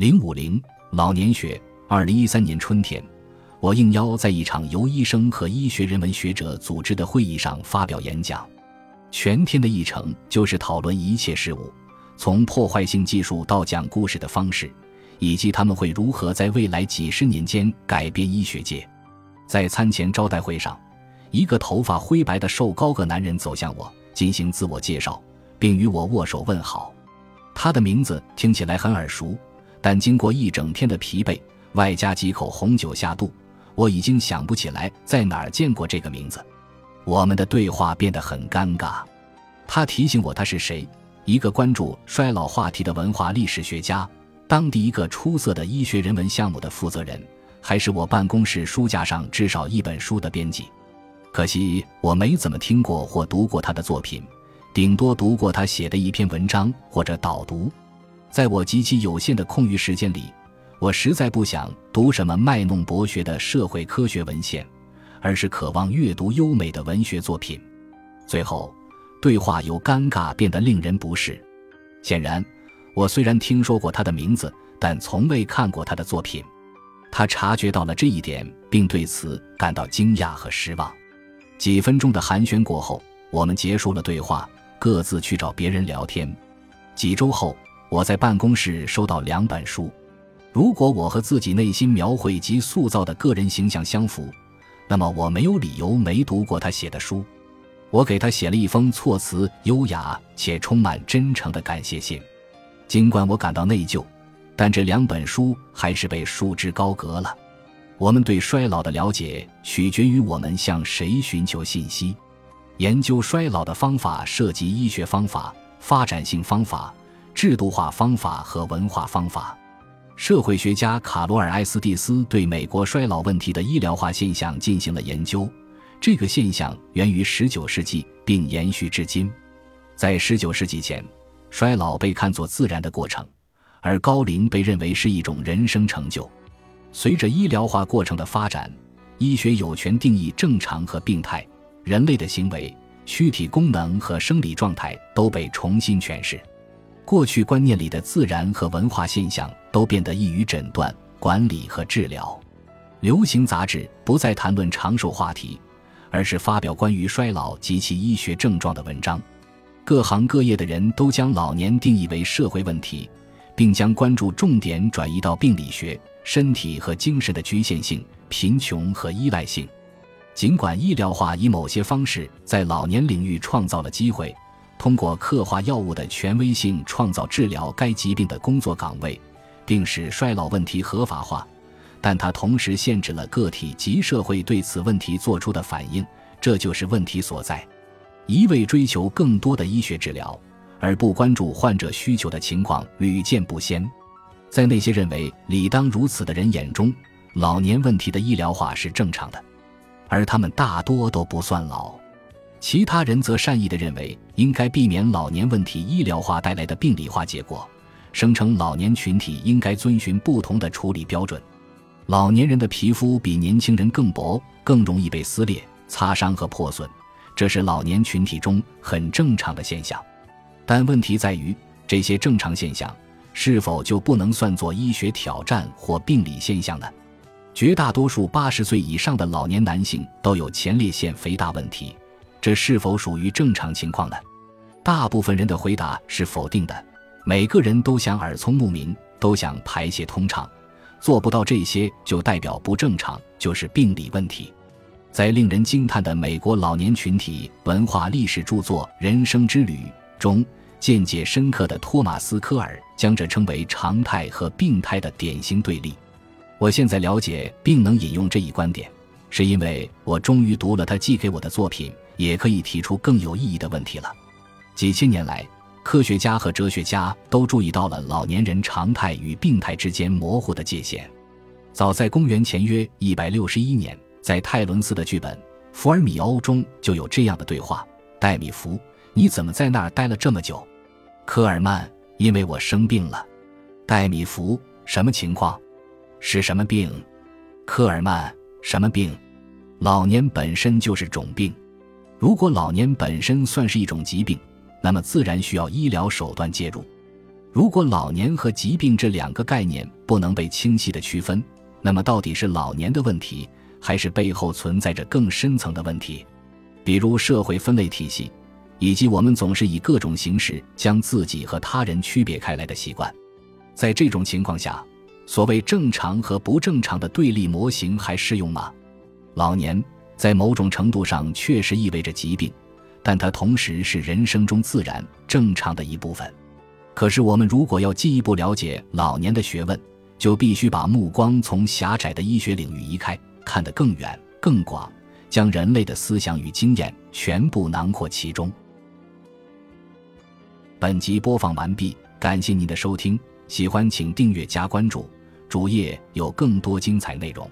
零五零老年学，二零一三年春天，我应邀在一场由医生和医学人文学者组织的会议上发表演讲，全天的议程就是讨论一切事物，从破坏性技术到讲故事的方式，以及他们会如何在未来几十年间改变医学界。在餐前招待会上，一个头发灰白的瘦高个男人走向我，进行自我介绍，并与我握手问好。他的名字听起来很耳熟。但经过一整天的疲惫，外加几口红酒下肚，我已经想不起来在哪儿见过这个名字。我们的对话变得很尴尬。他提醒我他是谁，一个关注衰老话题的文化历史学家，当地一个出色的医学人文项目的负责人，还是我办公室书架上至少一本书的编辑。可惜我没怎么听过或读过他的作品，顶多读过他写的一篇文章或者导读。在我极其有限的空余时间里，我实在不想读什么卖弄博学的社会科学文献，而是渴望阅读优美的文学作品。最后，对话由尴尬变得令人不适。显然，我虽然听说过他的名字，但从未看过他的作品。他察觉到了这一点，并对此感到惊讶和失望。几分钟的寒暄过后，我们结束了对话，各自去找别人聊天。几周后。我在办公室收到两本书，如果我和自己内心描绘及塑造的个人形象相符，那么我没有理由没读过他写的书。我给他写了一封措辞优雅且充满真诚的感谢信，尽管我感到内疚，但这两本书还是被束之高阁了。我们对衰老的了解取决于我们向谁寻求信息。研究衰老的方法涉及医学方法、发展性方法。制度化方法和文化方法，社会学家卡罗尔·埃斯蒂斯对美国衰老问题的医疗化现象进行了研究。这个现象源于19世纪，并延续至今。在19世纪前，衰老被看作自然的过程，而高龄被认为是一种人生成就。随着医疗化过程的发展，医学有权定义正常和病态，人类的行为、躯体功能和生理状态都被重新诠释。过去观念里的自然和文化现象都变得易于诊断、管理和治疗。流行杂志不再谈论长寿话题，而是发表关于衰老及其医学症状的文章。各行各业的人都将老年定义为社会问题，并将关注重点转移到病理学、身体和精神的局限性、贫穷和依赖性。尽管医疗化以某些方式在老年领域创造了机会。通过刻画药物的权威性，创造治疗该疾病的工作岗位，并使衰老问题合法化，但它同时限制了个体及社会对此问题做出的反应，这就是问题所在。一味追求更多的医学治疗，而不关注患者需求的情况屡见不鲜。在那些认为理当如此的人眼中，老年问题的医疗化是正常的，而他们大多都不算老。其他人则善意地认为应该避免老年问题医疗化带来的病理化结果，声称老年群体应该遵循不同的处理标准。老年人的皮肤比年轻人更薄，更容易被撕裂、擦伤和破损，这是老年群体中很正常的现象。但问题在于，这些正常现象是否就不能算作医学挑战或病理现象呢？绝大多数八十岁以上的老年男性都有前列腺肥大问题。这是否属于正常情况呢？大部分人的回答是否定的。每个人都想耳聪目明，都想排泄通畅，做不到这些就代表不正常，就是病理问题。在令人惊叹的美国老年群体文化历史著作《人生之旅》中，见解深刻的托马斯·科尔将这称为常态和病态的典型对立。我现在了解并能引用这一观点，是因为我终于读了他寄给我的作品。也可以提出更有意义的问题了。几千年来，科学家和哲学家都注意到了老年人常态与病态之间模糊的界限。早在公元前约一百六十一年，在泰伦斯的剧本《福尔米欧》中就有这样的对话：“戴米福，你怎么在那儿待了这么久？”科尔曼：“因为我生病了。”戴米福：“什么情况？是什么病？”科尔曼：“什么病？老年本身就是种病。”如果老年本身算是一种疾病，那么自然需要医疗手段介入。如果老年和疾病这两个概念不能被清晰的区分，那么到底是老年的问题，还是背后存在着更深层的问题？比如社会分类体系，以及我们总是以各种形式将自己和他人区别开来的习惯。在这种情况下，所谓正常和不正常的对立模型还适用吗？老年在某种程度上确实意味着疾病，但它同时是人生中自然正常的一部分。可是，我们如果要进一步了解老年的学问，就必须把目光从狭窄的医学领域移开，看得更远、更广，将人类的思想与经验全部囊括其中。本集播放完毕，感谢您的收听，喜欢请订阅加关注，主页有更多精彩内容。